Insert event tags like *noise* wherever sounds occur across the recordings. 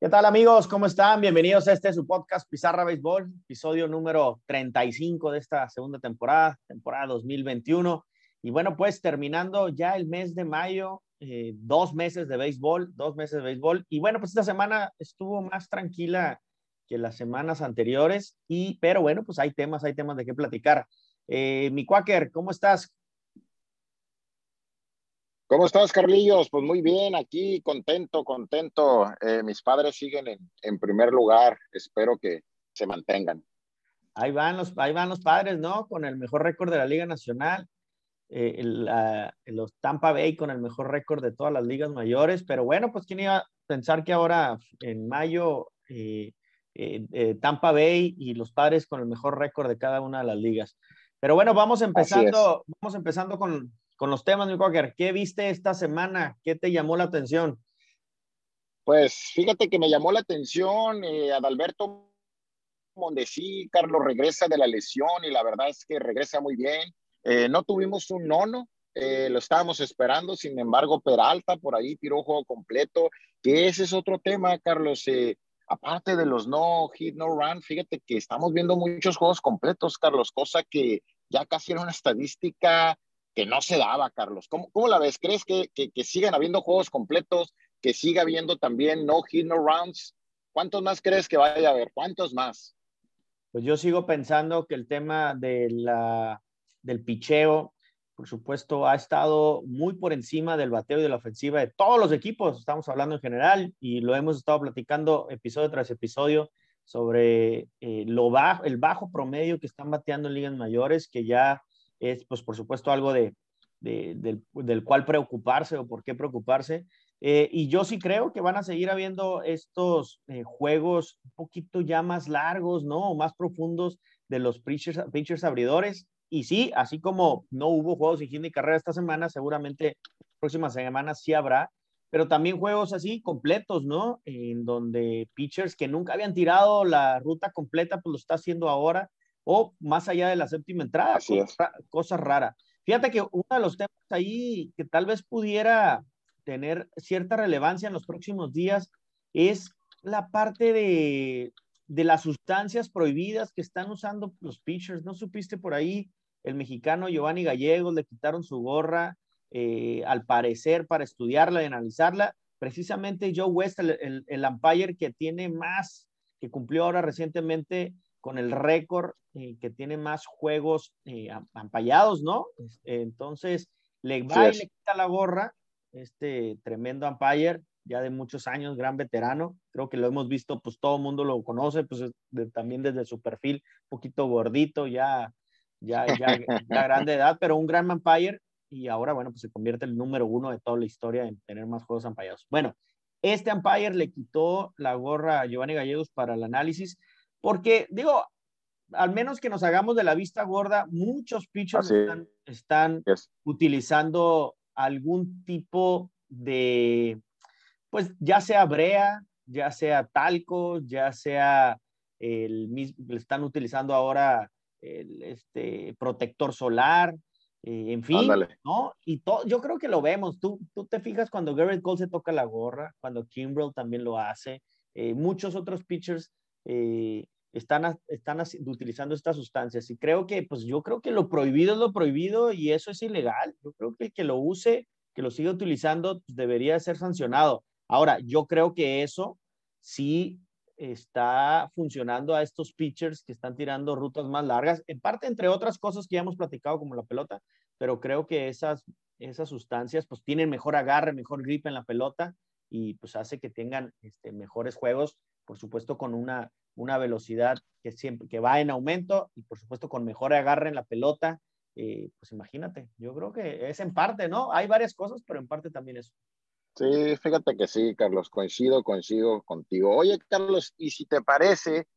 ¿Qué tal amigos? ¿Cómo están? Bienvenidos a este su podcast Pizarra Béisbol, episodio número 35 de esta segunda temporada, temporada 2021. Y bueno, pues terminando ya el mes de mayo, eh, dos meses de béisbol, dos meses de béisbol. Y bueno, pues esta semana estuvo más tranquila que las semanas anteriores, y, pero bueno, pues hay temas, hay temas de qué platicar. Eh, mi Quaker, ¿cómo estás? ¿Cómo estás, Carlillos? Pues muy bien, aquí contento, contento. Eh, mis padres siguen en, primer lugar. Espero que se mantengan. Ahí van los, ahí van los padres, ¿no? Con el mejor récord de la Liga Nacional. Eh, los Tampa Bay con el mejor récord de todas las ligas mayores. Pero bueno, pues quién iba a pensar que ahora en mayo eh, Tampa Bay y los padres con el mejor récord de cada una de las ligas. Pero bueno, vamos empezando, vamos empezando con, con los temas, mi Cocker. ¿Qué viste esta semana? ¿Qué te llamó la atención? Pues fíjate que me llamó la atención eh, Adalberto Mondesi, Carlos regresa de la lesión y la verdad es que regresa muy bien. Eh, no tuvimos un nono, eh, lo estábamos esperando, sin embargo, Peralta por ahí tiró juego completo, que ese es otro tema, Carlos. Eh, aparte de los no hit, no run, fíjate que estamos viendo muchos juegos completos, Carlos, cosa que ya casi era una estadística que no se daba, Carlos. ¿Cómo, cómo la ves? ¿Crees que, que, sigan habiendo juegos completos, que siga habiendo también no hit, no rounds? ¿Cuántos más crees que vaya a haber? ¿Cuántos más? Pues yo sigo pensando que el tema de la, del picheo, por supuesto, ha estado muy por encima del bateo y de la ofensiva de todos los equipos. Estamos hablando en general y lo hemos estado platicando episodio tras episodio sobre eh, lo bajo, el bajo promedio que están bateando en ligas mayores, que ya es, pues, por supuesto, algo de, del, del, cual preocuparse o por qué preocuparse. Eh, y yo sí creo que van a seguir habiendo estos eh, juegos un poquito ya más largos, ¿no? O más profundos de los pitchers, pitchers abridores. Y sí, así como no hubo juegos de carrera esta semana, seguramente próximas semanas sí habrá, pero también juegos así completos, ¿no? En donde pitchers que nunca habían tirado la ruta completa, pues lo está haciendo ahora o más allá de la séptima entrada, cosa, rara. Fíjate que uno de los temas ahí que tal vez pudiera tener cierta relevancia en los próximos días es la parte de, de las sustancias prohibidas que están usando los pitchers. ¿No supiste por ahí? El mexicano Giovanni Gallegos le quitaron su gorra, eh, al parecer, para estudiarla y analizarla. Precisamente Joe West, el, el, el umpire que tiene más, que cumplió ahora recientemente con el récord eh, que tiene más juegos eh, ampallados, ¿no? Este, entonces, le va y le quita la gorra, este tremendo umpire, ya de muchos años, gran veterano, creo que lo hemos visto, pues todo el mundo lo conoce, pues también desde su perfil, un poquito gordito, ya, ya, ya, ya *laughs* grande edad, pero un gran umpire, y ahora, bueno, pues se convierte en el número uno de toda la historia en tener más juegos ampallados. Bueno, este umpire le quitó la gorra a Giovanni Gallegos para el análisis, porque, digo, al menos que nos hagamos de la vista gorda, muchos pitchers están, utilizando algún tipo de, pues ya sea brea, ya sea talco, ya sea el mismo, están utilizando ahora el este, protector solar, eh, en fin, ¿no? Y todo, yo creo que lo vemos. Tú, tú te fijas cuando Garrett Cole se toca la gorra, cuando Kimbrell también lo hace, eh, muchos otros pitchers eh, están, están utilizando estas sustancias. Y creo que, pues yo creo que lo prohibido es lo prohibido y eso es ilegal. Yo creo que el que lo use, que lo siga utilizando, pues, debería ser sancionado. Ahora, yo creo que eso sí está funcionando a estos pitchers que están tirando rutas más largas, en parte entre otras cosas que ya hemos platicado como la pelota, pero creo que esas, esas sustancias pues tienen mejor agarre, mejor grip en la pelota y pues hace que tengan este, mejores juegos, por supuesto con una, una velocidad que siempre que va en aumento y por supuesto con mejor agarre en la pelota, eh, pues imagínate, yo creo que es en parte, ¿no? Hay varias cosas, pero en parte también eso. Sí, fíjate que sí, Carlos, coincido, coincido contigo. Oye, Carlos, y si te parece,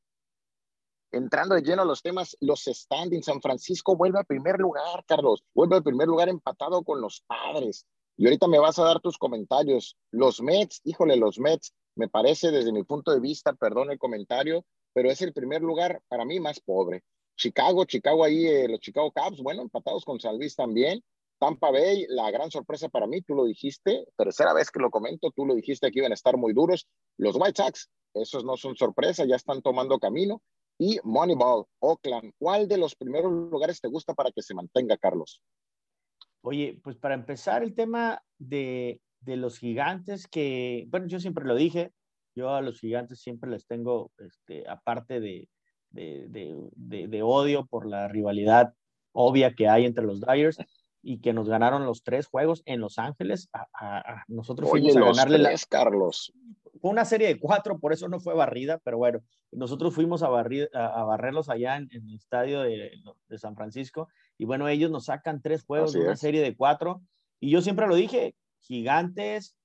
entrando de lleno a los temas, los standings, San Francisco vuelve al primer lugar, Carlos, vuelve al primer lugar empatado con los padres. Y ahorita me vas a dar tus comentarios. Los Mets, híjole, los Mets, me parece desde mi punto de vista, perdón el comentario, pero es el primer lugar para mí más pobre. Chicago, Chicago ahí, eh, los Chicago Cubs, bueno, empatados con San Luis también. Tampa Bay, la gran sorpresa para mí, tú lo dijiste, tercera vez que lo comento, tú lo dijiste que iban a estar muy duros. Los White Sox, esos no son sorpresa, ya están tomando camino. Y Moneyball, Oakland, ¿cuál de los primeros lugares te gusta para que se mantenga, Carlos? Oye, pues para empezar, el tema de, de los gigantes, que, bueno, yo siempre lo dije, yo a los gigantes siempre les tengo, este, aparte de, de, de, de, odio por la rivalidad obvia que hay entre los Dyers, y que nos ganaron los tres juegos en Los Ángeles. A, nosotros fuimos a ganarle la... Carlos. Fue una serie de cuatro, por eso no fue barrida, pero bueno, nosotros fuimos a, barrir, a, barrerlos allá en, el estadio de, de, San Francisco y bueno, ellos nos sacan tres juegos de una serie de cuatro y yo siempre lo dije, gigantes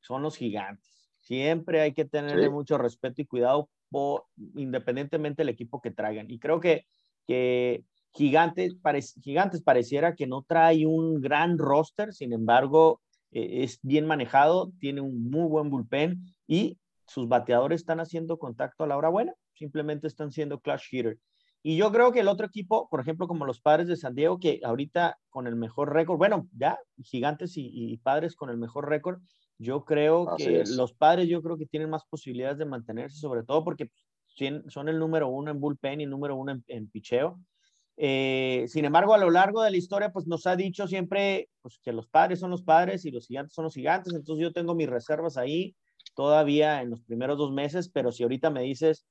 son los gigantes. Siempre hay que tenerle mucho respeto y cuidado por, independientemente del equipo que traigan. Y creo que, que Gigantes, Gigantes pareciera que no trae un gran roster, sin embargo, eh, es bien manejado, tiene un muy buen bullpen y sus bateadores están haciendo contacto a la hora buena, simplemente están siendo clash hitter. Y yo creo que el otro equipo, por ejemplo, como los padres de San Diego, que ahorita con el mejor récord, bueno, ya, gigantes y, padres con el mejor récord, yo creo que los padres, yo creo que tienen más posibilidades de mantenerse, sobre todo porque son el número uno en bullpen y el número uno en, en picheo. Eh, sin embargo, a lo largo de la historia, pues nos ha dicho siempre pues, que los padres son los padres y los gigantes son los gigantes. Entonces yo tengo mis reservas ahí todavía en los primeros dos meses, pero si ahorita me dices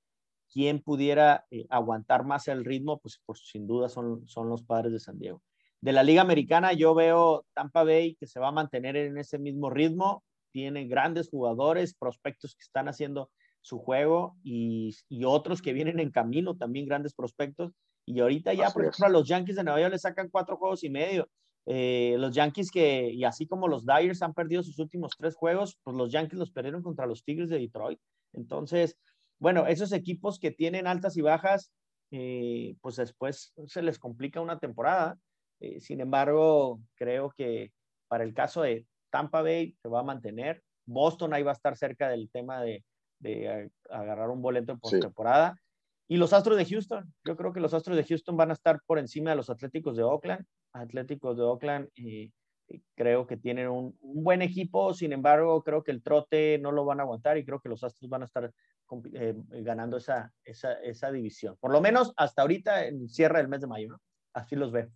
quién pudiera eh, aguantar más el ritmo, pues, pues, sin duda son, son los padres de San Diego. De la Liga Americana, yo veo Tampa Bay que se va a mantener en ese mismo ritmo. Tiene grandes jugadores, prospectos que están haciendo su juego y, y otros que vienen en camino, también grandes prospectos y ahorita ya, por ejemplo, a los Yankees de Nueva York le sacan cuatro juegos y medio. Eh, los Yankees que, y así como los Dyers han perdido sus últimos tres juegos, pues los Yankees los perdieron contra los Tigres de Detroit. Entonces, bueno, esos equipos que tienen altas y bajas, eh, pues después se les complica una temporada. Eh, sin embargo, creo que para el caso de Tampa Bay se va a mantener. Boston ahí va a estar cerca del tema de, de agarrar un boleto en postemporada. Y los Astros de Houston, yo creo que los Astros de Houston van a estar por encima de los Atléticos de Oakland. Atléticos de Oakland y creo que tienen un, buen equipo, sin embargo, creo que el trote no lo van a aguantar y creo que los Astros van a estar eh, ganando esa, esa, esa, división. Por lo menos hasta ahorita en cierre del mes de mayo. Así los ve.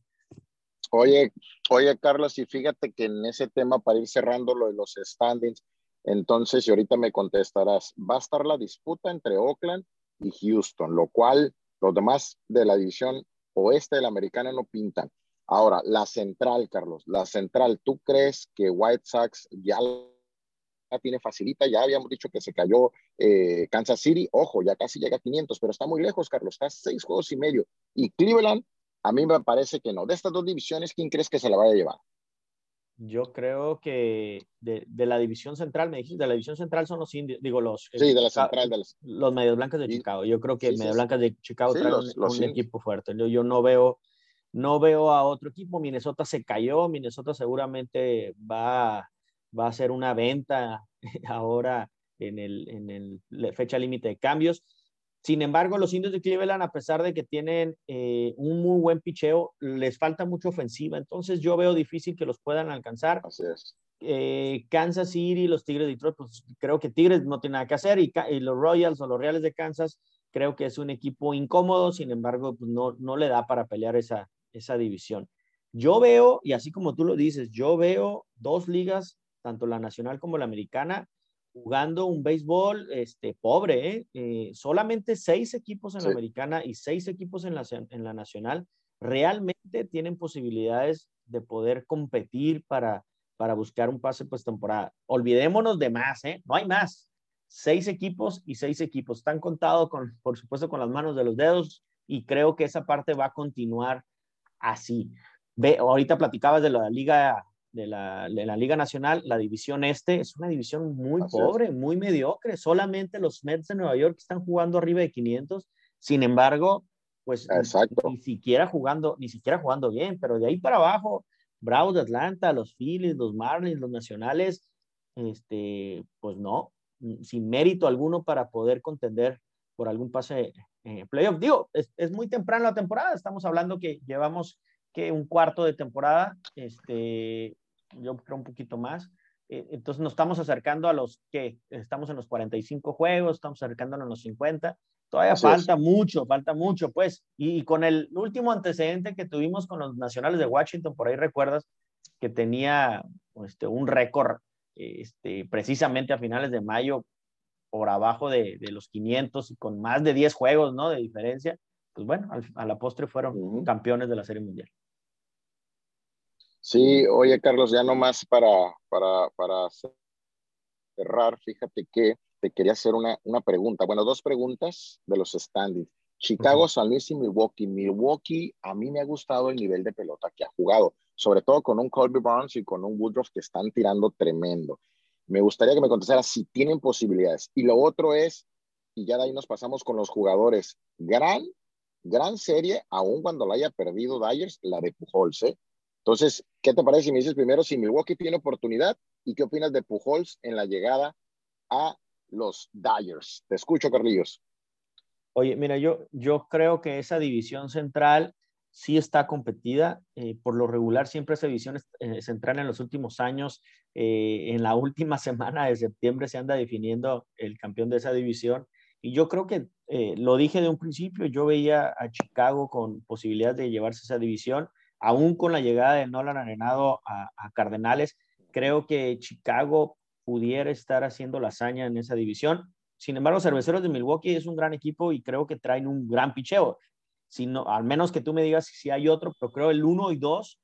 Oye, oye, Carlos, y fíjate que en ese tema, para ir cerrando lo de los standings, entonces, y ahorita me contestarás, va a estar la disputa entre Oakland y Houston, lo cual los demás de la división oeste de la americana no pintan. Ahora, la central, Carlos, la central, ¿tú crees que White Sox ya la tiene facilita? Ya habíamos dicho que se cayó eh, Kansas City, ojo, ya casi llega a 500, pero está muy lejos, Carlos, está a seis juegos y medio. Y Cleveland, a mí me parece que no. De estas dos divisiones, ¿quién crees que se la vaya a llevar? Yo creo que de, de, la división central, me dijiste, de la división central son los indios, digo, los. Sí, de la central. De los, los medios blancas de Chicago. Yo creo que sí, medios blancas de Chicago traen un, equipo fuerte. Yo, yo, no veo. No veo a otro equipo. Minnesota se cayó. Minnesota seguramente va, va a hacer una venta *laughs* ahora en el, en el fecha límite de cambios. Sin embargo, los indios de Cleveland, a pesar de que tienen eh, un muy buen picheo, les falta mucha ofensiva. Entonces yo veo difícil que los puedan alcanzar. Así es. Eh, Kansas City, los Tigres de Detroit, pues creo que Tigres no tiene nada que hacer y, los Royals o los Reales de Kansas, creo que es un equipo incómodo, sin embargo, pues no, no le da para pelear esa, esa división. Yo veo, y así como tú lo dices, yo veo dos ligas, tanto la nacional como la americana, jugando un béisbol este, pobre, ¿eh? Eh, solamente seis equipos en la americana y seis equipos en la, en la nacional realmente tienen posibilidades de poder competir para, para buscar un pase temporada. Olvidémonos de más, ¿eh? No hay más. Seis equipos y seis equipos. Están contados, con, por supuesto, con las manos de los dedos y creo que esa parte va a continuar así. Ve, ahorita platicabas de la liga de la, Liga Nacional, la división este es una división muy pobre, muy mediocre. Solamente los Mets de Nueva York están jugando arriba de 500. Sin embargo, pues Ni, siquiera jugando, ni siquiera jugando bien, pero de ahí para abajo, Bravos de Atlanta, los Phillies, los Marlins, los Nacionales, este, pues no, sin mérito alguno para poder contender por algún pase en playoff. Digo, es, es muy temprano la temporada, estamos hablando que llevamos que un cuarto de temporada, este, yo creo un poquito más. Eh, entonces nos estamos acercando a los que estamos en los 45 juegos, estamos acercándonos a los 50. Todavía falta mucho, falta mucho, pues. Y, con el último antecedente que tuvimos con los nacionales de Washington, por ahí recuerdas que tenía este, un récord este, precisamente a finales de mayo por abajo de, de, los 500 y con más de 10 juegos, ¿no? De diferencia. Pues bueno, a la postre fueron campeones de la Serie Mundial. Sí, oye Carlos, ya nomás para, para, para cerrar, fíjate que te quería hacer una, una pregunta, bueno, dos preguntas de los standings. Chicago, San Luis y Milwaukee. Milwaukee, a mí me ha gustado el nivel de pelota que ha jugado, sobre todo con un Colby Barnes y con un Woodruff que están tirando tremendo. Me gustaría que me contestara si tienen posibilidades. Y lo otro es, y ya de ahí nos pasamos con los jugadores, gran, gran serie, aun cuando la haya perdido Dyers, la de Pujols, ¿eh? Entonces, ¿qué te parece si me dices primero si Milwaukee tiene oportunidad y qué opinas de Pujols en la llegada a los Dyers? Te escucho, Carlillos. Oye, mira, yo, yo creo que esa división central sí está competida. Eh, por lo regular, siempre esa división eh, central en los últimos años, eh, en la última *laughs* semana de septiembre se anda definiendo el campeón de esa división. Y yo creo que lo dije de un principio, yo veía a Chicago con posibilidades de llevarse esa división aún con la llegada de Nolan Arenado a, Cardenales, creo que Chicago pudiera estar haciendo la hazaña en esa división. Sin embargo, Cerveceros de Milwaukee es un gran equipo y creo que traen un gran picheo. Si no, al menos que tú me digas si hay otro, pero creo el 1 y 2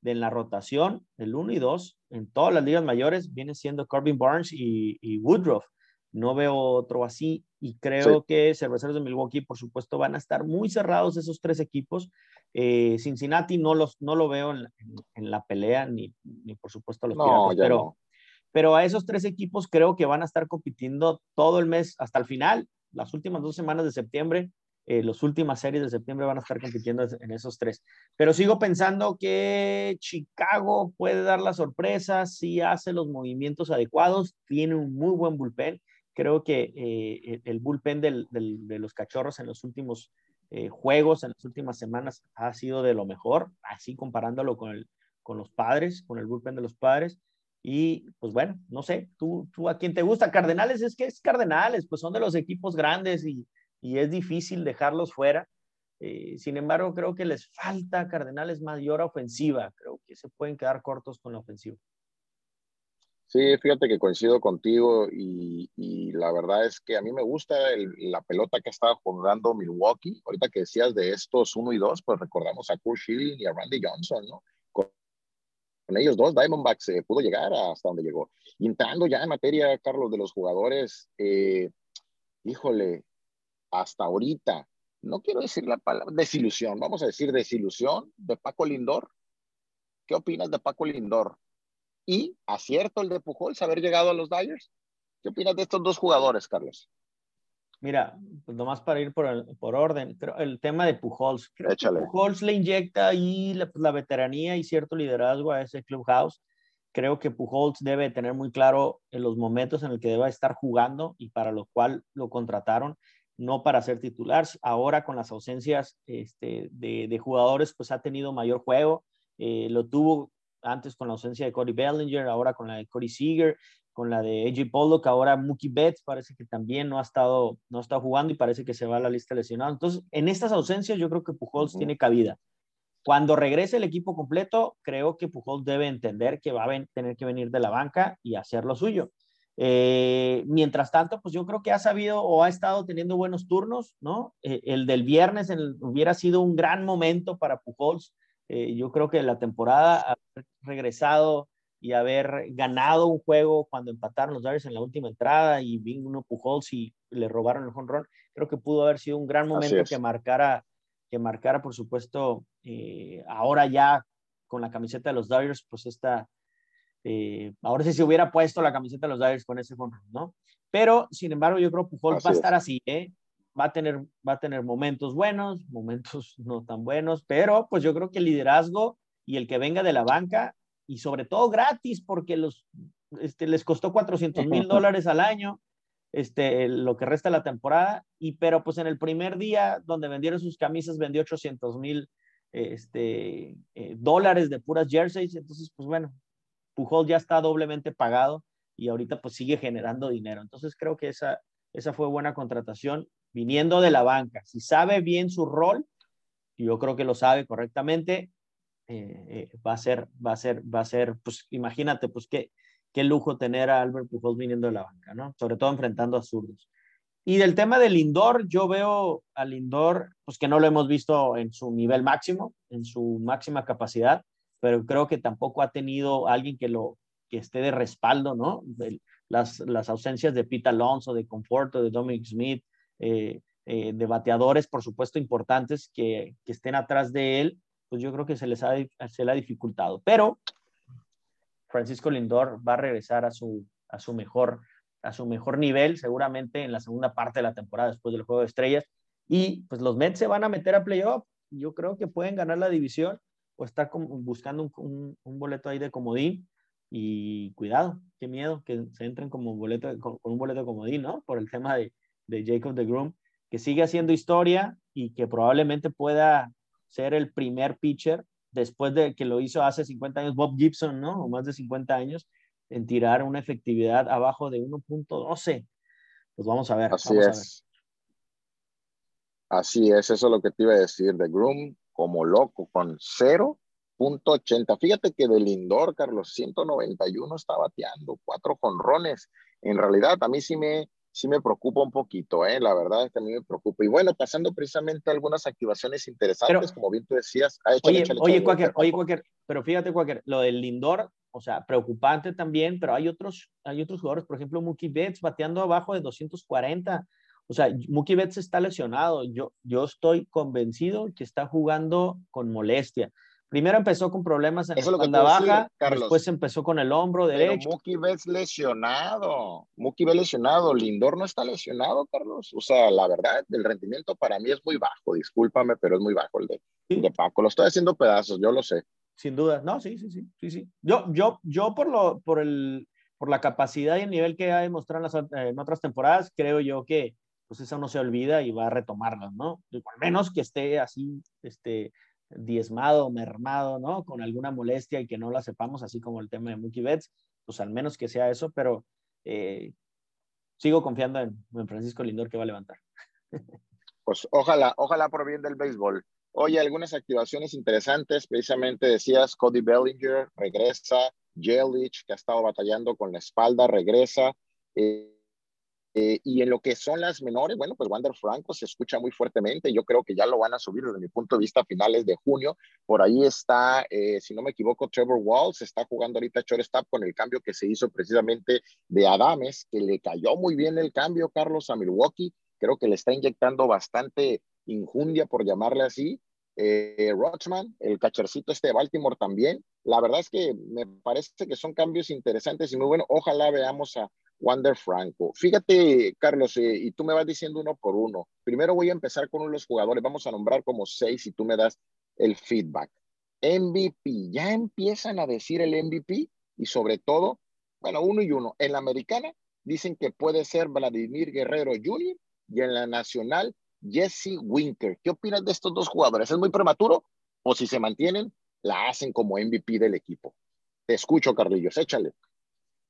de la rotación, el 1 y 2 en todas las ligas mayores viene siendo Corbin Barnes y, Woodruff. No veo otro así y creo que Cerveceros de Milwaukee, por supuesto, van a estar muy cerrados esos tres equipos eh, Cincinnati no, los, no lo veo en, la pelea, ni, ni, por supuesto los pero, pero a esos tres equipos creo que van a estar compitiendo todo el mes hasta el final, las últimas dos semanas de septiembre, eh, las últimas series de septiembre van a estar compitiendo en esos tres. Pero sigo pensando que Chicago puede dar la sorpresa si hace los movimientos adecuados, tiene un muy buen bullpen. Creo que eh, el bullpen del, de los cachorros en los últimos eh, juegos en las últimas semanas ha sido de lo mejor, así comparándolo con, el, con los padres, con el bullpen de los padres. Y pues bueno, no sé, tú, tú a quién te gusta. Cardenales es que es Cardenales, pues son de los equipos grandes y, y es difícil dejarlos fuera. Eh, sin embargo, creo que les falta Cardenales mayor ofensiva. Creo que se pueden quedar cortos con la ofensiva. Sí, fíjate que coincido contigo y, la verdad es que a mí me gusta la pelota que ha estado jugando Milwaukee. Ahorita que decías de estos uno y dos, pues recordamos a Kurt Schilling y a Randy Johnson, ¿no? Con, ellos dos, Diamondback se pudo llegar hasta donde llegó. Y entrando ya en materia, Carlos, de los jugadores, eh, híjole, hasta ahorita, no quiero decir la palabra desilusión, vamos a decir desilusión de Paco Lindor. ¿Qué opinas de Paco Lindor? Y acierto el de Pujols haber llegado a los Dyers. ¿Qué opinas de estos dos jugadores, Carlos? Mira, pues nomás para ir por, por orden, el tema de Pujols. Pujols le inyecta ahí la, veteranía y cierto liderazgo a ese clubhouse. Creo que Pujols debe tener muy claro en los momentos en el que deba estar jugando y para lo cual lo contrataron, no para ser titular. Ahora con las ausencias este, de, jugadores, pues ha tenido mayor juego. Eh, lo tuvo antes con la ausencia de Cody Bellinger, ahora con la de Cody Seager, con la de AJ Pollock, ahora Mookie Betts parece que también no ha estado, no estado jugando y parece que se va a la lista lesionada. Entonces, en estas ausencias yo creo que Pujols tiene cabida. Cuando regrese el equipo completo, creo que Pujols debe entender que va a tener que venir de la banca y hacer lo suyo. Eh, mientras tanto, pues yo creo que ha sabido o ha estado teniendo buenos turnos, ¿no? Eh, el del viernes hubiera sido un gran momento para Pujols eh, yo creo que la temporada, haber regresado y haber ganado un juego cuando empataron los Dodgers en la última entrada y vino Pujols y le robaron el home run, creo que pudo haber sido un gran momento que marcara, que marcara, por supuesto, eh, ahora ya con la camiseta de los Dodgers, pues esta, eh, ahora sí se hubiera puesto la camiseta de los Dodgers con ese home run, ¿no? Pero, sin embargo, yo creo que Pujols va a estar así, ¿eh? Va a tener, va a tener momentos buenos, momentos *laughs* no tan buenos, pero pues yo creo que el liderazgo y el que venga de la banca y sobre todo gratis porque los, este, les costó 400 mil *laughs* dólares al año, este, lo que resta de la temporada, y pero pues en el primer día donde vendieron sus camisas vendió 800 mil este, eh, dólares de puras jerseys. Entonces, pues bueno, Pujol ya está doblemente pagado y ahorita pues sigue generando dinero. Entonces creo que esa, esa fue buena contratación viniendo de la banca. Si sabe bien su rol, yo creo que lo sabe correctamente, eh, eh, va a ser, va a ser, va a ser, pues imagínate, pues qué, qué lujo tener a Albert Pujols viniendo de la banca, ¿no? Sobre todo enfrentando a zurdos. Y del tema del Lindor, yo veo al Lindor, pues que no lo hemos visto en su nivel máximo, en su máxima capacidad, pero creo que tampoco ha tenido alguien que lo que esté de respaldo, ¿no? las, las ausencias de Pete Alonso, de Conforto, de Dominic Smith, eh, eh, de bateadores, por supuesto, importantes que, estén atrás de él, pues yo creo que se les ha, se dificultado. Pero Francisco Lindor va a regresar a su, a su mejor a su mejor nivel, seguramente en la segunda parte de la temporada después del juego de estrellas. Y pues los Mets se van a meter a playoff. Yo creo que pueden ganar la división o estar buscando un, boleto ahí de comodín. Y cuidado, qué miedo que se entren como boleto, con, un boleto de comodín, ¿no? Por el tema de, de Jacob de Groom, que sigue haciendo historia y que probablemente pueda ser el primer pitcher después de que lo hizo hace 50 años Bob Gibson, ¿no? O más de 50 años, en tirar una efectividad abajo de 1.12. Pues vamos a ver. Así es. Así es, eso es lo que te iba a decir de Groom, como loco, con 0.80. Fíjate que de Lindor, Carlos, 191 está bateando, cuatro jonrones. En realidad, a mí sí me, sí me preocupa un poquito, ¿eh? la verdad es que a mí me preocupa. Y bueno, pasando precisamente a algunas activaciones interesantes, como bien tú decías. Ah, oye, oye, Quaker, oye, Quaker, pero fíjate, Quaker, lo del Lindor, o sea, preocupante también, pero hay otros, hay otros jugadores, por ejemplo, Mookie Betts bateando abajo de 240. O sea, Mookie Betts está lesionado. Yo, yo estoy convencido que está jugando con molestia. Primero empezó con problemas en la espalda baja, después empezó con el hombro derecho. Mookie Betts lesionado, Mookie Betts lesionado, Lindor no está lesionado, Carlos. O sea, la verdad, el rendimiento para mí es muy bajo, discúlpame, pero es muy bajo el de, de Paco. Lo estoy haciendo pedazos, yo lo sé. Sin duda, no, sí, sí, sí, sí, sí. Yo, yo, yo por, lo, por, el, por la capacidad y el nivel que ha demostrado en, las, en otras temporadas, creo yo que pues eso no se olvida y va a retomarlo, ¿no? Al menos que esté así, este, diezmado, mermado, ¿no? Con alguna molestia y que no la sepamos, así como el tema de Mookie Betts, pues al menos que sea eso, pero eh, sigo confiando en, Francisco Lindor que va a levantar. Pues ojalá, ojalá por bien del béisbol. Oye, algunas activaciones interesantes, precisamente decías, Cody Bellinger regresa, Jelich, que ha estado batallando con la espalda, regresa. Eh, eh, y en lo que son las menores, bueno, pues Wander Franco se escucha muy fuertemente. Yo creo que ya lo van a subir desde mi punto de vista a finales de junio. Por ahí está, eh, si no me equivoco, Trevor Walls está jugando ahorita shortstop con el cambio que se hizo precisamente de Adames, que le cayó muy bien el cambio, Carlos, a Milwaukee. Creo que le está inyectando bastante injundia, por llamarle así. Eh, Rochman, el cachercito este de Baltimore también. La verdad es que me parece que son cambios interesantes y muy buenos. Ojalá veamos a Wander Franco. Fíjate, Carlos, eh, y tú me vas diciendo uno por uno. Primero voy a empezar con uno los jugadores. Vamos a nombrar como seis y tú me das el feedback. MVP. Ya empiezan a decir el MVP y sobre todo, bueno, uno y uno. En la americana dicen que puede ser Vladimir Guerrero Jr. y en la nacional Jesse Winker. ¿Qué opinas de estos dos jugadores? ¿Es muy prematuro? ¿O si se mantienen, la hacen como MVP del equipo? Te escucho, Carlillos, échale.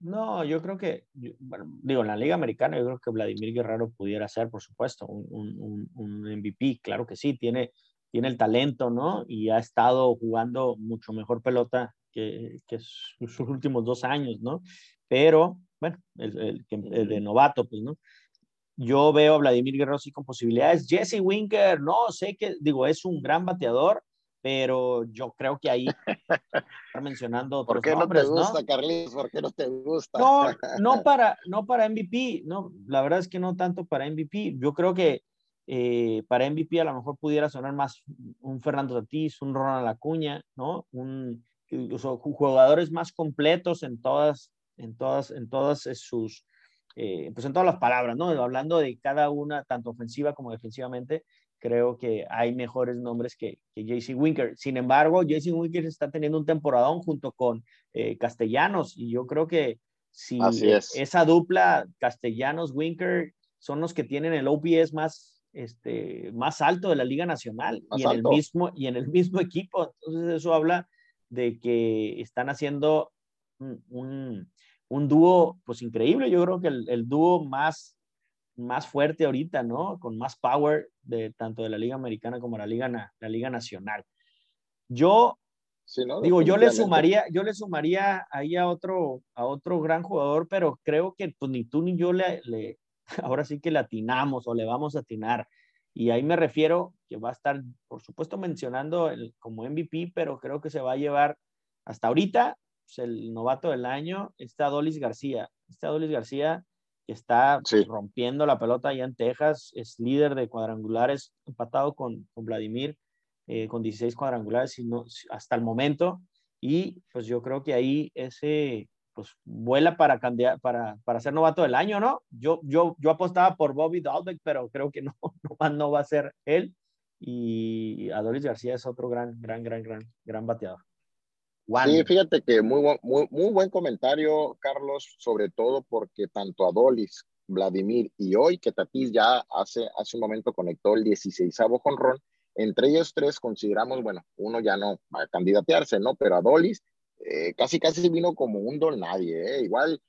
No, yo creo que, bueno, digo, en la Liga Americana yo creo que Vladimir Guerrero pudiera ser, por supuesto, un, MVP, claro que sí, tiene, tiene el talento, ¿no? Y ha estado jugando mucho mejor pelota que, que sus últimos dos años, ¿no? Pero, bueno, el, el, de novato, pues, ¿no? Yo veo a Vladimir Guerrero sí con posibilidades. Jesse Winker, no sé qué, digo, es un gran bateador, pero yo creo que ahí *laughs* está mencionando otros ¿Por qué no te gusta, Carlitos? ¿Por qué no te gusta? No, no *laughs* para, no para MVP, no, la verdad es que no tanto para MVP. Yo creo que eh, para MVP a lo mejor pudiera sonar más un Fernando Tatís, un Ronald Acuña, ¿no? Un, jugadores más completos en todas, en todas, en todas sus, eh, pues en todas las palabras, ¿no? Hablando de cada una, tanto ofensiva como defensivamente, creo que hay mejores nombres que, que JC Winker. Sin embargo, JC Winker está teniendo un temporadón junto con eh, Castellanos y yo creo que si esa dupla Castellanos-Winker son los que tienen el OPS más este, más alto de la Liga Nacional y en, el mismo, y en el *laughs* mismo equipo. Entonces eso habla de que están haciendo un, un, dúo pues increíble. Yo creo que el, el, dúo más, más fuerte ahorita, ¿no? Con más power de tanto de la Liga Americana como la Liga, la Liga Nacional. Yo Digo, yo le sumaría, yo le sumaría ahí a otro, a otro gran jugador, pero creo que pues, ni tú ni yo le, le, *laughs* ahora sí que le atinamos o le vamos a atinar. Y ahí me refiero que va a estar, por supuesto, mencionando el, como MVP, pero creo que se va a llevar hasta ahorita pues, el novato del año, está Dolis García. Está Dolis García que está rompiendo la pelota allá en Texas, es líder de cuadrangulares, empatado con, con Vladimir, eh, con 16 cuadrangulares hasta el momento. Y pues yo creo que ahí ese, pues vuela para, para, para ser novato del año, ¿no? Yo, yo, yo apostaba por Bobby Dalbeck, pero creo que no, *laughs* no, no va a ser él. Y Adolis García es otro gran, gran, gran, gran, gran bateador. Sí, fíjate que muy, muy, muy buen comentario, Carlos, sobre todo porque tanto Adolis, Vladimir y hoy que Tatis ya hace, hace un momento conectó el 16avo jonrón, entre ellos tres consideramos, bueno, uno ya no va a candidatearse, ¿no? Pero Adolis eh, casi casi vino como un don nadie, ¿eh? Igual,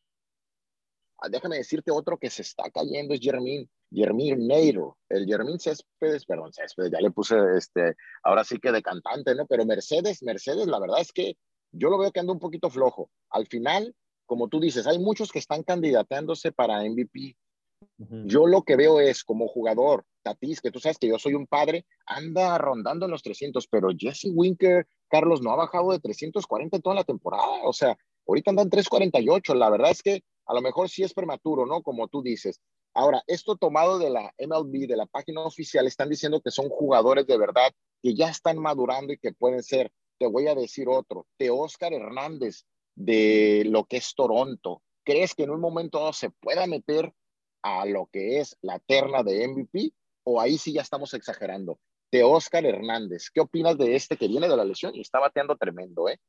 ah, déjame decirte otro que se está cayendo es Jermín, Jermín Neiro, el Jermín Céspedes, perdón, Céspedes, ya le puse este, ahora sí que de cantante, ¿no? Pero Mercedes, Mercedes, la verdad es que yo lo veo que anda un poquito flojo. Al final, como tú dices, hay muchos que están candidateándose para MVP. Yo lo que veo es como jugador, Tatis, que tú sabes que yo soy un padre, anda rondando en los 300, pero Jesse Winker, Carlos, no ha bajado de 340 toda la temporada. O sea, ahorita andan 348. La verdad es que a lo mejor sí es prematuro, ¿no? Como tú dices. Ahora, esto tomado de la MLB, de la página oficial, están diciendo que son jugadores de verdad, que ya están madurando y que pueden ser. Te voy a decir otro, de Oscar Hernández, de lo que es Toronto. ¿Crees que en un momento se pueda meter a lo que es la terna de MVP? ¿O ahí sí ya estamos exagerando? de Oscar Hernández. ¿Qué opinas de este que viene de la lesión y está bateando tremendo, eh?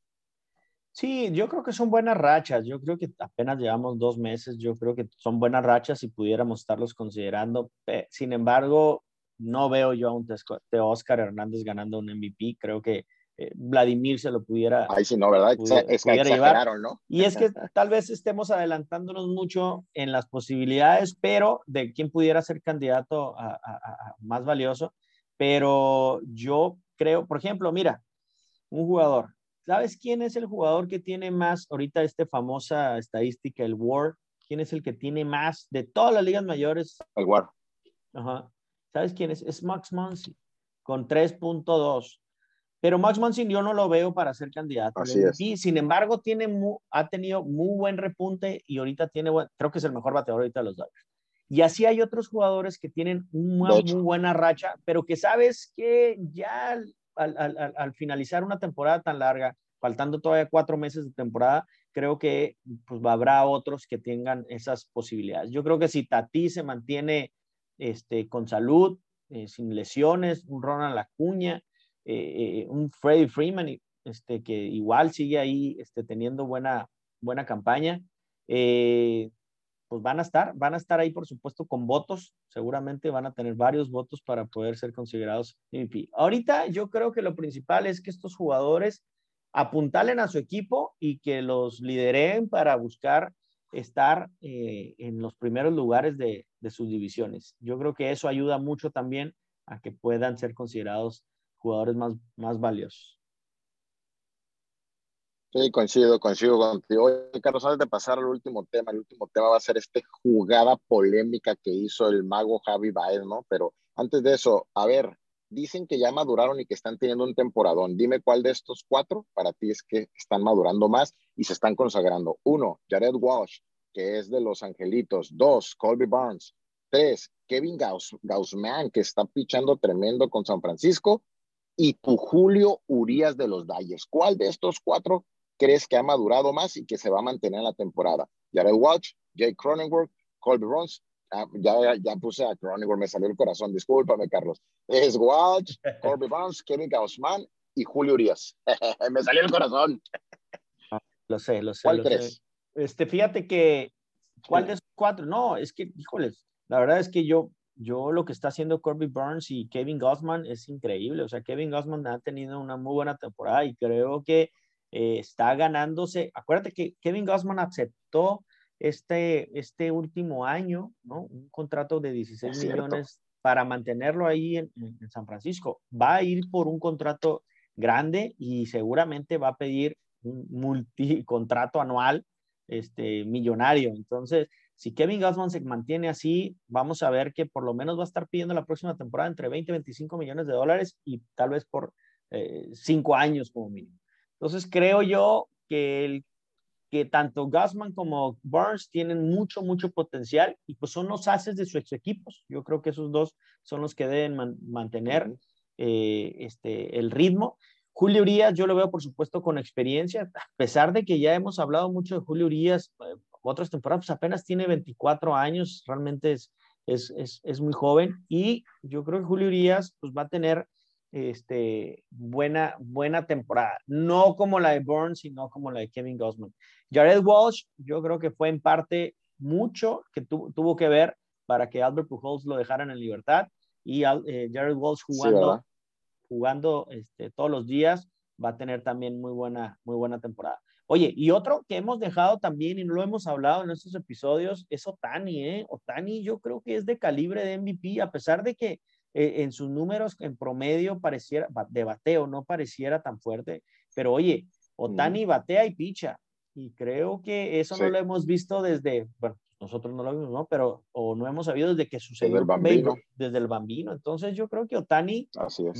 Sí, yo creo que son buenas rachas. Yo creo que apenas llevamos dos meses. Yo creo que son buenas rachas y pudiéramos estarlos considerando. Sin embargo, no veo yo a un Oscar Hernández ganando un MVP. Creo que eh, Vladimir se lo pudiera. Ahí sí, no, ¿verdad? es que exageraron, ¿no? Y es que *laughs* tal vez estemos adelantándonos mucho en las posibilidades, pero de quién pudiera ser candidato a más valioso pero yo creo, por ejemplo, mira, un jugador. ¿Sabes quién es el jugador que tiene más, ahorita esta famosa estadística, el WAR? ¿Quién es el que tiene más de todas las ligas mayores? El WAR. Ajá. ¿Sabes quién es? Es Max Muncy, con 3.2. Pero Max Muncy yo no lo veo para ser candidato. Así es. Y sin embargo, tiene ha tenido muy buen repunte y ahorita tiene, creo que es el mejor bateador ahorita de los Dodgers. Y así hay otros jugadores que tienen una muy buena racha, pero que sabes que ya al, finalizar una temporada tan larga, faltando todavía cuatro meses de temporada, creo que pues, habrá otros que tengan esas posibilidades. Yo creo que si Tati se mantiene este, con salud, eh, sin lesiones, un Ronald Acuña, eh, eh, un Freddie Freeman, este, que igual sigue ahí este, teniendo buena, buena campaña, pues van a estar, van a estar ahí por supuesto con votos, seguramente van a tener varios votos para poder ser considerados MVP. Ahorita yo creo que lo principal es que estos jugadores apuntalen a su equipo y que los lideren para buscar estar eh, en los primeros lugares de, de sus divisiones. Yo creo que eso ayuda mucho también a que puedan ser considerados jugadores más, más valiosos. Sí, coincido, coincido contigo. Oye, Carlos, antes de pasar al último tema, el último tema va a ser esta jugada polémica que hizo el mago Javi Baez, ¿no? Pero antes de eso, a ver, dicen que ya maduraron y que están teniendo un temporadón. Dime cuál de estos cuatro para ti es que están madurando más y se están consagrando. Uno, Jared Walsh, que es de Los Angelitos. Dos, Colby Barnes. Tres, Kevin Gauss, Gaussman, que está pichando tremendo con San Francisco. Y tu Julio Urias de los Dalles. ¿Cuál de estos cuatro crees que ha madurado más y que se va a mantener en la temporada? Jared Watch, Jake Cronenworth, Colby Rons, ah, ya, ya puse a Cronenworth, me salió el corazón, discúlpame, Carlos. Es Watch, *laughs* Colby Barnes, Kevin Gaussman y Julio Urias. *laughs* me salió el corazón. lo sé, lo sé. ¿Cuál crees? Este, fíjate que, ¿cuál de esos cuatro? No, es que, híjoles, la verdad es que yo yo lo que está haciendo Corby Burns y Kevin Gossman es increíble. O sea, Kevin Gossman ha tenido una muy buena temporada y creo que eh, está ganándose. Acuérdate que Kevin Gossman aceptó este, este último año, ¿no? Un contrato de 16 millones para mantenerlo ahí en, en, San Francisco. Va a ir por un contrato grande y seguramente va a pedir un multicontrato anual este, millonario. Entonces, si Kevin Gossman se mantiene así, vamos a ver que por lo menos va a estar pidiendo la próxima temporada entre 20 y 25 millones de dólares y tal vez por eh, cinco años como mínimo. Entonces, creo yo que, el, que tanto Gossman como Burns tienen mucho, mucho potencial y pues son los haces de sus equipos. Yo creo que esos dos son los que deben mantener eh, este, el ritmo. Julio Urias, yo lo veo por supuesto con experiencia, a pesar de que ya hemos hablado mucho de Julio Urias, eh, otras temporadas, pues apenas tiene 24 años, realmente es, es, es, es, muy joven y yo creo que Julio Urias pues va a tener este, buena, buena temporada, no como la de Burns, sino como la de Kevin Gossman. Jared Walsh, yo creo que fue en parte mucho que tuvo que ver para que Albert Pujols lo dejaran en libertad y eh, Jared Walsh jugando jugando este, todos los días, va a tener también muy buena, muy buena temporada. Oye, y otro que hemos dejado también y no lo hemos hablado en estos episodios es Otani, ¿eh? Otani yo creo que es de calibre de MVP, a pesar de que eh, en sus números en promedio pareciera, de bateo no pareciera tan fuerte, pero oye, Otani batea y picha, y creo que eso no lo hemos visto desde, bueno, nosotros no lo vimos, ¿no? Pero, o no hemos sabido desde que sucedió desde el bambino. desde el bambino. Entonces yo creo que Otani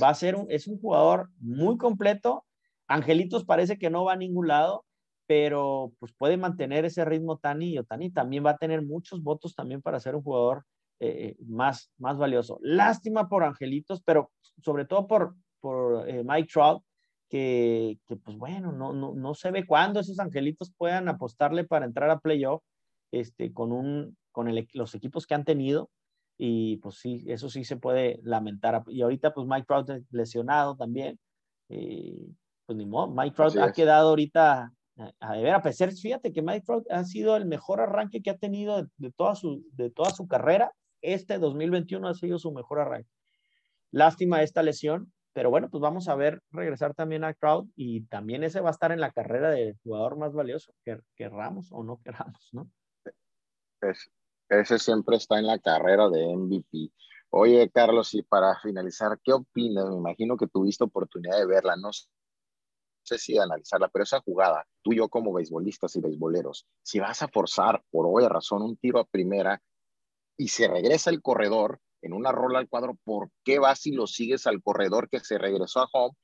va a ser un, es un jugador muy completo. Angelitos parece que no va a ningún lado, pero pues puede mantener ese ritmo Otani y Otani también va a tener muchos votos también para ser un jugador eh, más, más valioso. Lástima por Angelitos, pero sobre todo por, por eh, Mike Trout, que, que, pues bueno, no, no, no se ve cuándo esos Angelitos puedan apostarle para entrar a playoff este, con, un, con los equipos que han tenido y pues sí, eso sí se puede lamentar. Y ahorita pues Mike Trout lesionado también. Eh, pues ni modo, Mike Trout ha quedado ahorita a, ver, a pesar, fíjate que Mike Trout ha sido el mejor arranque que ha tenido de, toda, su, de toda su carrera. Este 2021 ha sido su mejor arranque. Lástima esta lesión, pero bueno, pues vamos a ver regresar también a Trout y también ese va a estar en la carrera de jugador más valioso, que querramos o no queramos, ¿no? ese siempre está en la carrera de MVP. Oye, Carlos, y para finalizar, ¿qué opinas? Me imagino que tuviste oportunidad de verla, no sé si analizarla, pero esa jugada, tú y yo como beisbolistas y beisboleros, si vas a forzar por obvia razón un tiro a primera y se regresa el corredor en una rola al cuadro, ¿por qué vas y lo sigues al corredor que se regresó a home?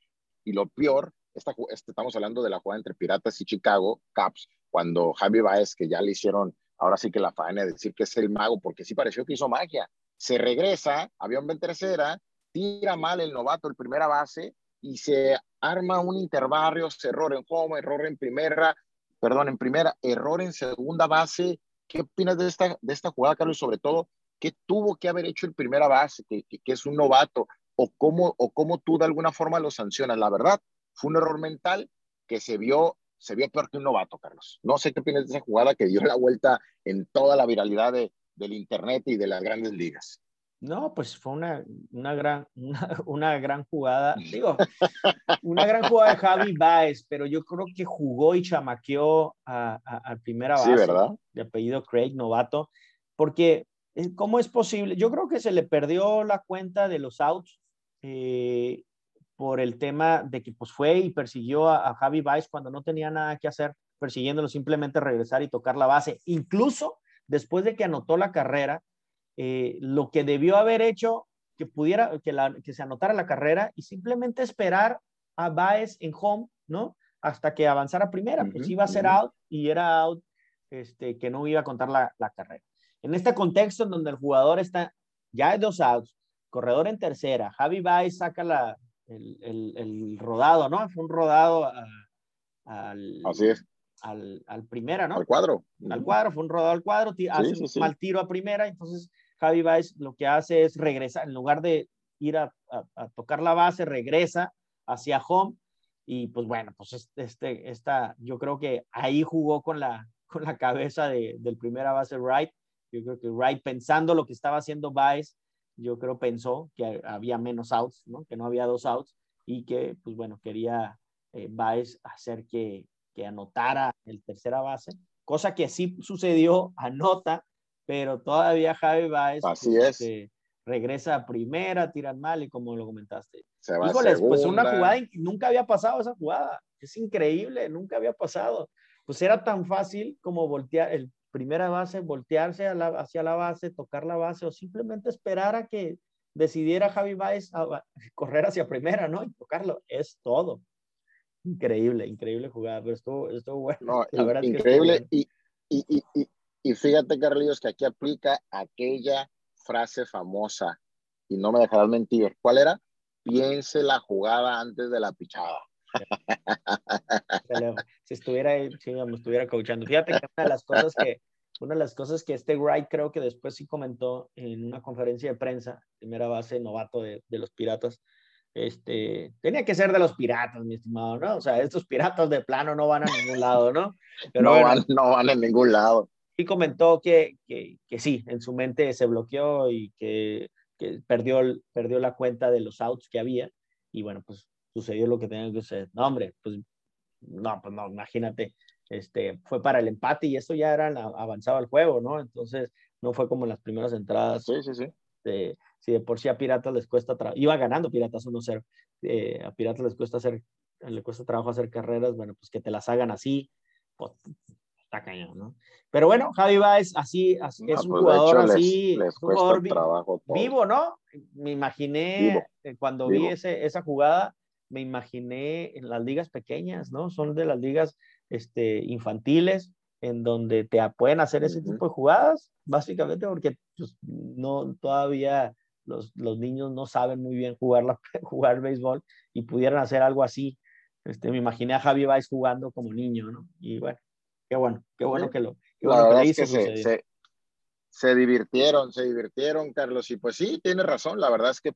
Y lo peor, esta, este, estamos hablando de la jugada entre Piratas y Chicago, Caps, cuando Javi Baez, que ya le hicieron ahora sí que la faena de decir que es el mago, porque sí pareció que hizo magia. Se regresa, avión en tercera, tira mal el novato, el primera base, y se arma un interbarrio, error en home, error en primera, perdón, en primera, error en segunda base. ¿Qué opinas de esta, de esta jugada, Carlos? Sobre todo, ¿qué tuvo que haber hecho el primera base, que, que, es un novato? O cómo, ¿O cómo tú de alguna forma lo sancionas? La verdad, fue un error mental que se vio se vio peor que un novato, Carlos. No sé qué opinas de esa jugada que dio la vuelta en toda la viralidad de, del Internet y de las grandes ligas. No, pues fue una, una gran, *laughs* una, gran jugada. Digo, *laughs* una gran jugada de Javi Baez, pero yo creo que jugó y chamaqueó a, a, primera base. Sí, ¿verdad? De apellido Craig, novato. Porque, eh, ¿cómo es posible? Yo creo que se le perdió la cuenta de los outs. Eh, por el tema de que pues fue y persiguió a, Javi Baez cuando no tenía nada que hacer, persiguiéndolo simplemente regresar y tocar la base. Incluso después de que anotó la carrera, eh, lo que debió haber hecho que pudiera, que, la, que se anotara la carrera y simplemente esperar a Baez en home, ¿no? Hasta que avanzara primera, pues iba a ser out y era out, este, que no iba a contar la, la carrera. En este contexto en donde el jugador está, ya hay dos outs, corredor en tercera, Javi Baez saca la, el, el, rodado, ¿no? Fue un rodado al, Así es. Al, al, primera, ¿no? Al cuadro. Al cuadro, fue un rodado al cuadro, hace un mal tiro a primera, entonces Javi Baez lo que hace es regresar, en lugar de ir a, tocar la base, regresa hacia home y pues bueno, pues este, esta, yo creo que ahí jugó con la, con la cabeza de, del primera base Wright, yo creo que Wright pensando lo que estaba haciendo Baez, yo creo pensó que había menos outs, ¿no? que no había dos outs y que, pues bueno, quería eh, Baez hacer que, que anotara el tercera base, cosa que sí sucedió, anota, pero todavía Javi Baez Así es. regresa a primera, tiran mal y como lo comentaste. Se va Híjoles, pues una jugada, nunca había pasado esa jugada, es increíble, nunca había pasado. Pues era tan fácil como voltear, el primera base, voltearse hacia la base, tocar la base o simplemente esperar a que decidiera Javi Baez a, correr hacia primera, ¿no? Y tocarlo, es todo. Increíble, increíble jugada, pero estuvo, estuvo bueno. No, *laughs* la verdad increíble. Y, y, y, y, fíjate, Carlitos, que aquí aplica aquella frase famosa, y no me dejarás mentir. ¿Cuál era? Piense la jugada antes de la pichada. si estuviera, si me estuviera coachando. Fíjate que una de las cosas que, una de las cosas que este Wright creo que después sí comentó en una conferencia de prensa, primera base novato de, de, los Piratas, este, tenía que ser de los Piratas, mi estimado, ¿no? O sea, estos Piratas de plano no van a ningún lado, ¿no? *laughs* Pero no, van, no van a ningún lado. Sí comentó que, que, que, sí, en su mente se bloqueó y que, que perdió, perdió la cuenta de los outs que había. Y bueno, pues sucedió lo que tenía que suceder. No, hombre, pues no, pues no, imagínate, este, fue para el empate y esto ya era avanzaba el juego, ¿no? Entonces, no fue como en las primeras entradas. Sí, sí, sí. De, si de por sí a Piratas les cuesta, iba ganando Piratas 1-0, eh, a Piratas les cuesta hacer, le cuesta trabajo hacer carreras, bueno, pues que te las hagan así, pues, está cañón, ¿no? Pero bueno, Javi Baez así, así es un pues, jugador así, un jugador vivo, ¿no? Me imaginé eh, cuando vi ese, esa jugada, me imaginé en las ligas pequeñas, ¿no? Son de las ligas este, infantiles, en donde te pueden hacer ese tipo de jugadas, básicamente porque pues, no, todavía los, los, niños no saben muy bien jugar, la, *laughs* jugar béisbol y pudieran hacer algo así. Este, me imaginé a Javi Baez jugando como niño, ¿no? Y bueno, qué bueno, qué bueno que lo, qué bueno que hizo se, se, se, divirtieron, se divirtieron, Carlos, y pues sí, tiene razón, la verdad es que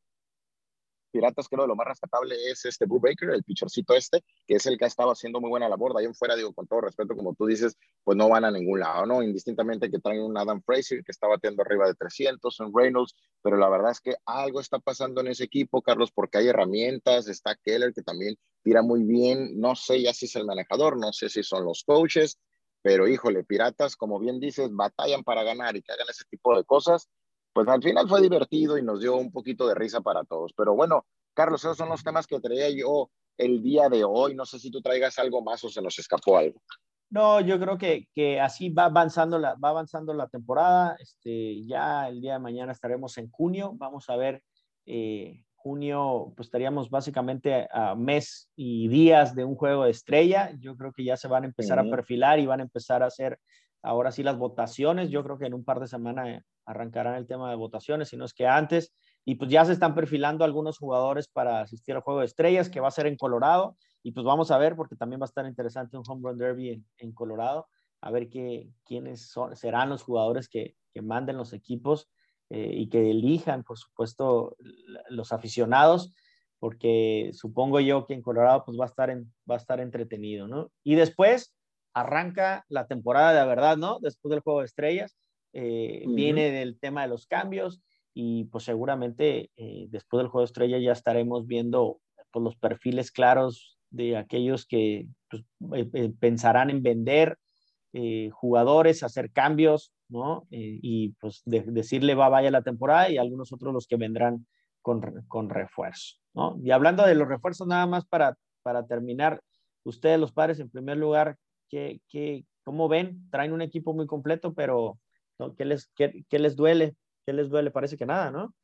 Piratas creo que lo más rescatable es este Blue Baker, el pichorcito este, que es el que ha estado haciendo muy buena labor. De ahí en fuera, digo, con todo respeto, como tú dices, pues no van a ningún lado, ¿no? Indistintamente que traen un Adam Fraser que está batiendo arriba de 300, un Reynolds, pero la verdad es que algo está pasando en ese equipo, Carlos, porque hay herramientas, está Keller que también tira muy bien, no sé ya si es el manejador, no sé si son los coaches, pero híjole, Piratas, como bien dices, batallan para ganar y que hagan ese tipo de cosas, pues al final fue divertido y nos dio un poquito de risa para todos. Pero bueno, Carlos, esos son los temas que traía yo el día de hoy. No sé si tú traigas algo más o se nos escapó algo. No, yo creo que, que así va avanzando, la, va avanzando la temporada. Este, ya el día de mañana estaremos en junio. Vamos a ver, eh, junio, pues estaríamos básicamente a mes y días de un juego de estrella. Yo creo que ya se van a empezar a perfilar y van a empezar a hacer ahora sí las votaciones. Yo creo que en un par de semanas arrancarán el tema de votaciones, si no es que antes. Y pues ya se están perfilando algunos jugadores para asistir al Juego de Estrellas, que va a ser en Colorado. Y pues vamos a ver, porque también va a estar interesante un Home Run Derby en, Colorado, a ver qué, quiénes son, serán los jugadores que, que manden los equipos eh, y que elijan, por supuesto, los aficionados, porque supongo yo que en Colorado pues va a estar, en, va a estar entretenido, ¿no? Y después arranca la temporada de verdad, ¿no? Después del Juego de Estrellas eh, viene del tema de los cambios y pues seguramente eh, después del juego de estrella ya estaremos viendo pues, los perfiles claros de aquellos que pues, pensarán en vender jugadores, hacer cambios, ¿no? y pues decirle va vaya la temporada y algunos otros los que vendrán con, con refuerzo, ¿no? Y hablando de los refuerzos, nada más para, para terminar, ustedes los padres en primer lugar, ¿qué, qué, ¿cómo ven? Traen un equipo muy completo, pero ¿Qué les, qué, qué les duele? ¿Qué les duele? Parece que nada, ¿no?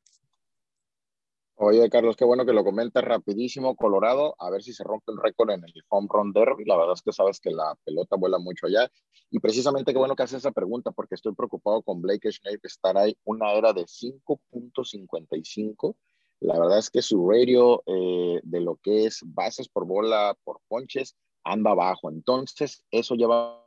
Oye, Carlos, qué bueno que lo comentas rapidísimo. Colorado, a ver si se rompe el récord en el home run derby. La verdad es que sabes que la pelota vuela mucho allá. Y precisamente qué bueno que haces esa pregunta, porque estoy preocupado con Blake Snell, que estará ahí una era de 5.55. La verdad es que su radio eh, de lo que es bases por bola, por ponches, anda abajo. Entonces, eso lleva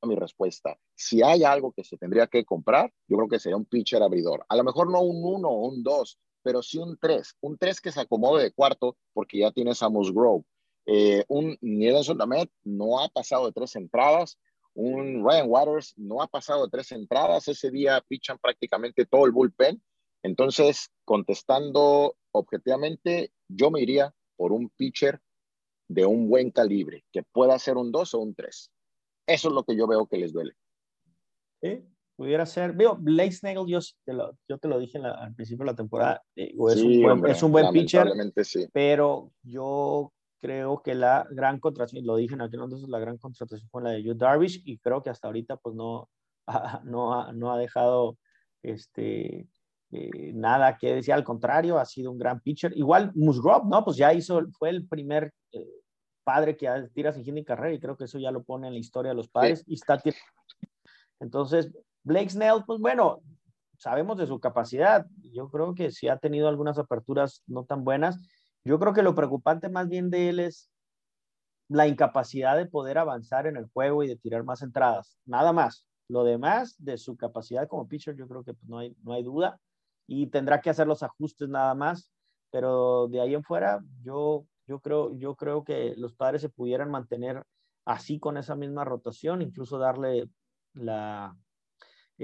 mi respuesta. Si hay algo que se tendría que comprar, yo creo que sería un pitcher abridor. A lo mejor no un 1 o un 2, pero sí un 3. Un 3 que se acomode de cuarto porque ya tienes a Musgrove. Eh, un Nelson Lamet no ha pasado de tres entradas. Un Ryan Waters no ha pasado de tres entradas. Ese día pichan prácticamente todo el bullpen. Entonces, contestando objetivamente, yo me iría por un pitcher de un buen calibre, que pueda ser un 2 o un 3. Eso es lo que yo veo que les duele. Sí, pudiera ser. Veo, Blake Snagel, yo te lo, yo te lo dije al principio de la temporada, es, un buen, es, un buen, pitcher, pero yo creo que la gran contratación, lo dije en aquel entonces, la gran contratación fue la de Yu Darvish y creo que hasta ahorita pues no, *laughs* no, ha, no ha dejado este, eh, nada que decir, al contrario, ha sido un gran pitcher. Igual Musgrove, ¿no? Pues ya hizo, fue el primer eh, padre que tira sin y carrera y creo que eso ya lo pone en la historia de los padres y está entonces Blake Snell pues bueno sabemos de su capacidad. Yo creo que sí ha tenido algunas aperturas no tan buenas. Yo creo que lo preocupante más bien de él es la incapacidad de poder avanzar en el juego y de tirar más entradas. Nada más. Lo demás de su capacidad como pitcher yo creo que pues, no hay no hay duda. Y tendrá que hacer los ajustes nada más. Pero de ahí en fuera yo yo creo, yo creo que los padres se pudieran mantener así con esa misma rotación, incluso darle la,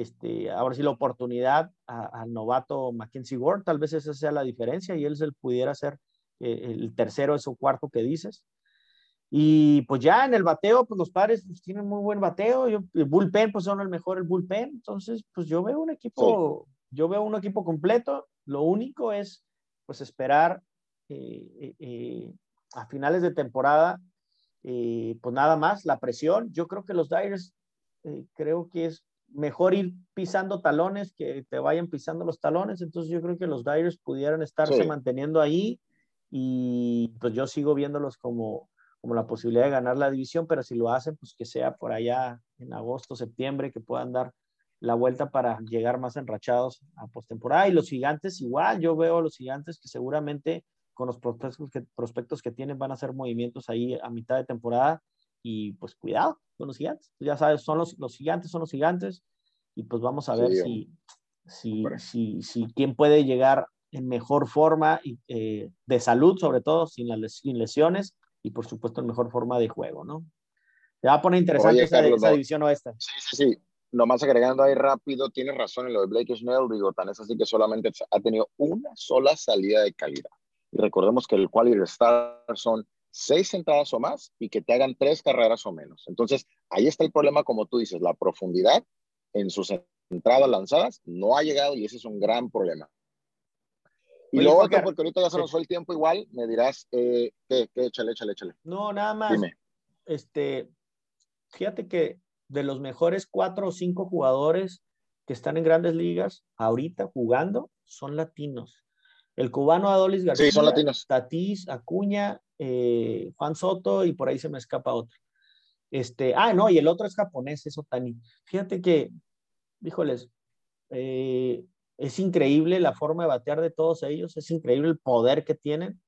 este, ahora sí la oportunidad al novato Mackenzie Ward, tal vez esa sea la diferencia y él se pudiera ser eh, el tercero, o cuarto que dices. Y pues ya en el bateo, pues los padres pues, tienen muy buen bateo, yo, el bullpen, pues son el mejor el bullpen, entonces pues yo veo un equipo, yo veo un equipo completo, lo único es pues esperar eh, eh, eh, a finales de temporada, pues nada más, la presión. Yo creo que los Dyers, creo que es mejor ir pisando talones que te vayan pisando los talones. Entonces yo creo que los Dyers pudieran estarse manteniendo ahí y pues yo sigo viéndolos como, como la posibilidad de ganar la división, pero si lo hacen, pues que sea por allá en agosto, septiembre, que puedan dar la vuelta para llegar más enrachados a postemporada. Y los gigantes, igual, yo veo a los gigantes que seguramente con los prospectos que, prospectos que tienen, van a hacer movimientos ahí a mitad de temporada y pues cuidado con los gigantes. Ya sabes, son los, los gigantes, son los gigantes y pues vamos a ver si, si, si, si, quién puede llegar en mejor forma y, eh, de salud, sobre todo, sin, las, sin lesiones y por supuesto en mejor forma de juego, ¿no? Te va a poner interesante esa, esa, división oeste. Sí, sí, sí. Nomás agregando ahí rápido, tienes razón en lo de Blake Snell, digo, tan es así que solamente ha tenido una sola salida de calidad. Y recordemos que el quality star son seis entradas o más y que te hagan tres carreras o menos. Entonces, ahí está el problema, como tú dices, la profundidad en sus entradas lanzadas no ha llegado y ese es un gran problema. Y luego, porque ahorita ya se nos fue el tiempo igual, me dirás, eh, ¿qué, qué? Échale, échale, échale. No, nada más. Dime. Este, fíjate que de los mejores cuatro o cinco jugadores que están en grandes ligas ahorita jugando son latinos. El cubano Adolis García, sí, son latinos. Tatís, Acuña, eh, Juan Soto y por ahí se me escapa otro. Este, ah, no, y el otro es japonés, es Otani. Fíjate que, híjoles, eh, es increíble la forma de batear de todos ellos, es increíble el poder que tienen.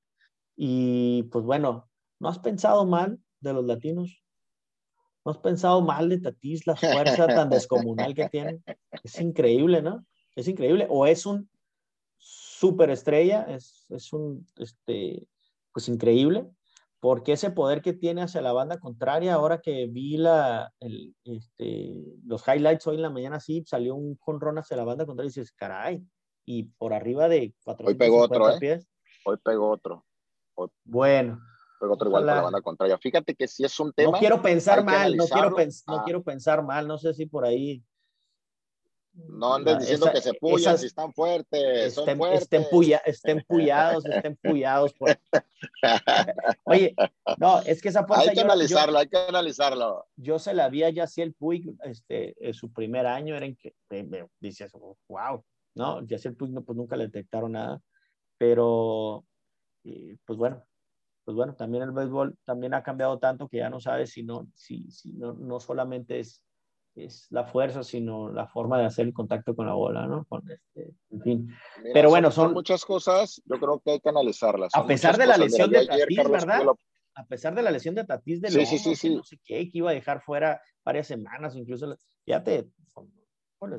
Y pues bueno, ¿no has pensado mal de los latinos? ¿No has pensado mal de Tatís, la fuerza tan descomunal que tienen? Es increíble, ¿no? Es increíble. O es un superestrella, es, es un, este, pues increíble, porque ese poder que tiene hacia la banda contraria, ahora que vi la, el, este, los highlights hoy en la mañana, sí, salió un jonrón hacia la banda contraria y dices, caray, y por arriba de cuatro Hoy pegó otro, ¿eh? Hoy pegó otro. bueno. Pegó otro igual para la banda contraria. Fíjate que si es un tema. No quiero pensar mal, no quiero, no ah. quiero pensar mal, no sé si por ahí no andes diciendo que se puyan si están fuertes. Estén, son fuertes. Estén, puya, estén puyados, estén puyados. *laughs* Oye, no, es que esa fuerza. Hay que analizarlo, hay que analizarlo. Yo se la vi a Yaciel Puig, este, en su primer año, era en que dices, wow, ¿no? Yaciel Puig no, pues nunca le detectaron nada, pero, pues bueno, pues bueno, también el béisbol también ha cambiado tanto que ya no sabes si no, si, si no, no solamente es es la fuerza, sino la forma de hacer el contacto con la bola, ¿no? Con este, en fin. Pero bueno, son, muchas cosas, yo creo que hay que analizarlas. A pesar de la lesión de Tatís, ¿verdad? A pesar de la lesión de Tatís de sí, sí, sí, no sé qué, que iba a dejar fuera varias semanas, incluso, ya te,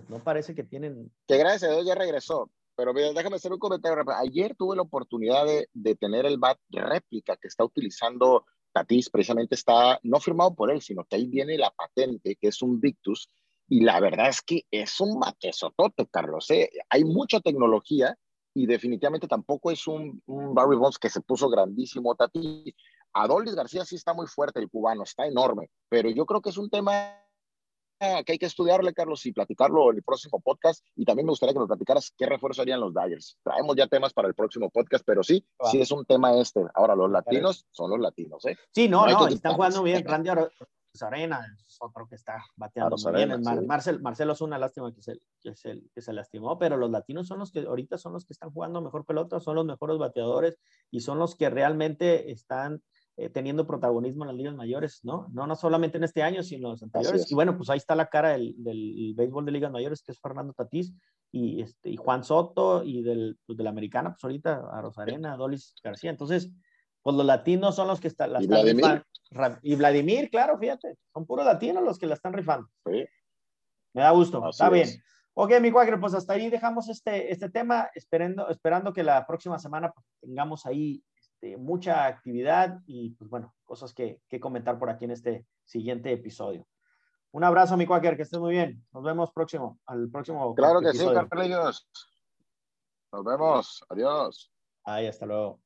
no parece que tienen... Que gracias a Dios ya regresó, pero déjame hacer un comentario. Ayer tuve la oportunidad de, de tener el bat réplica que está utilizando Tatis precisamente está no firmado por él, sino que ahí viene la patente, que es un Victus, y la verdad es que es un matesotote, Carlos. ¿eh? Hay mucha tecnología y definitivamente tampoco es un, un Barry Bonds que se puso grandísimo Tati. Adolis García sí está muy fuerte, el cubano, está enorme, pero yo creo que es un tema que hay que estudiarle, Carlos, y platicarlo en el próximo podcast. Y también me gustaría que nos platicaras qué refuerzo harían los Dyers. Traemos ya temas para el próximo podcast, pero sí, sí es un tema este. Ahora, los latinos son los latinos, ¿eh? Sí, no, no, están jugando bien. Randy Arena es otro que está bateando muy bien. Marcel, Marcelo es una lástima que se, que, se, que se lastimó, pero los latinos son los que ahorita son los que están jugando mejor pelota, son los mejores bateadores y son los que realmente están eh, teniendo protagonismo en las ligas mayores, ¿no? ¿no? No solamente en este año, sino en los anteriores. Y bueno, pues ahí está la cara del, del, béisbol de ligas mayores, que es Fernando Tatís y, este, y Juan Soto, y del, pues, de la americana, pues ahorita a Rosarena, Dolis García. Entonces, pues los latinos son los que están, la ¿Y están Vladimir? Y Vladimir, claro, fíjate, son puros latinos los que la están rifando. Sí. Me da gusto, está bien. Ok, mi cuagre, pues hasta ahí dejamos este, este tema, esperando, esperando que la próxima semana pues, tengamos ahí este, mucha actividad y pues bueno, cosas que, que, comentar por aquí en este siguiente episodio. Un abrazo, mi Quaker, que estés muy bien. Nos vemos próximo, al próximo. Claro que sí, Carlos. Nos vemos. Adiós. Ahí, hasta luego.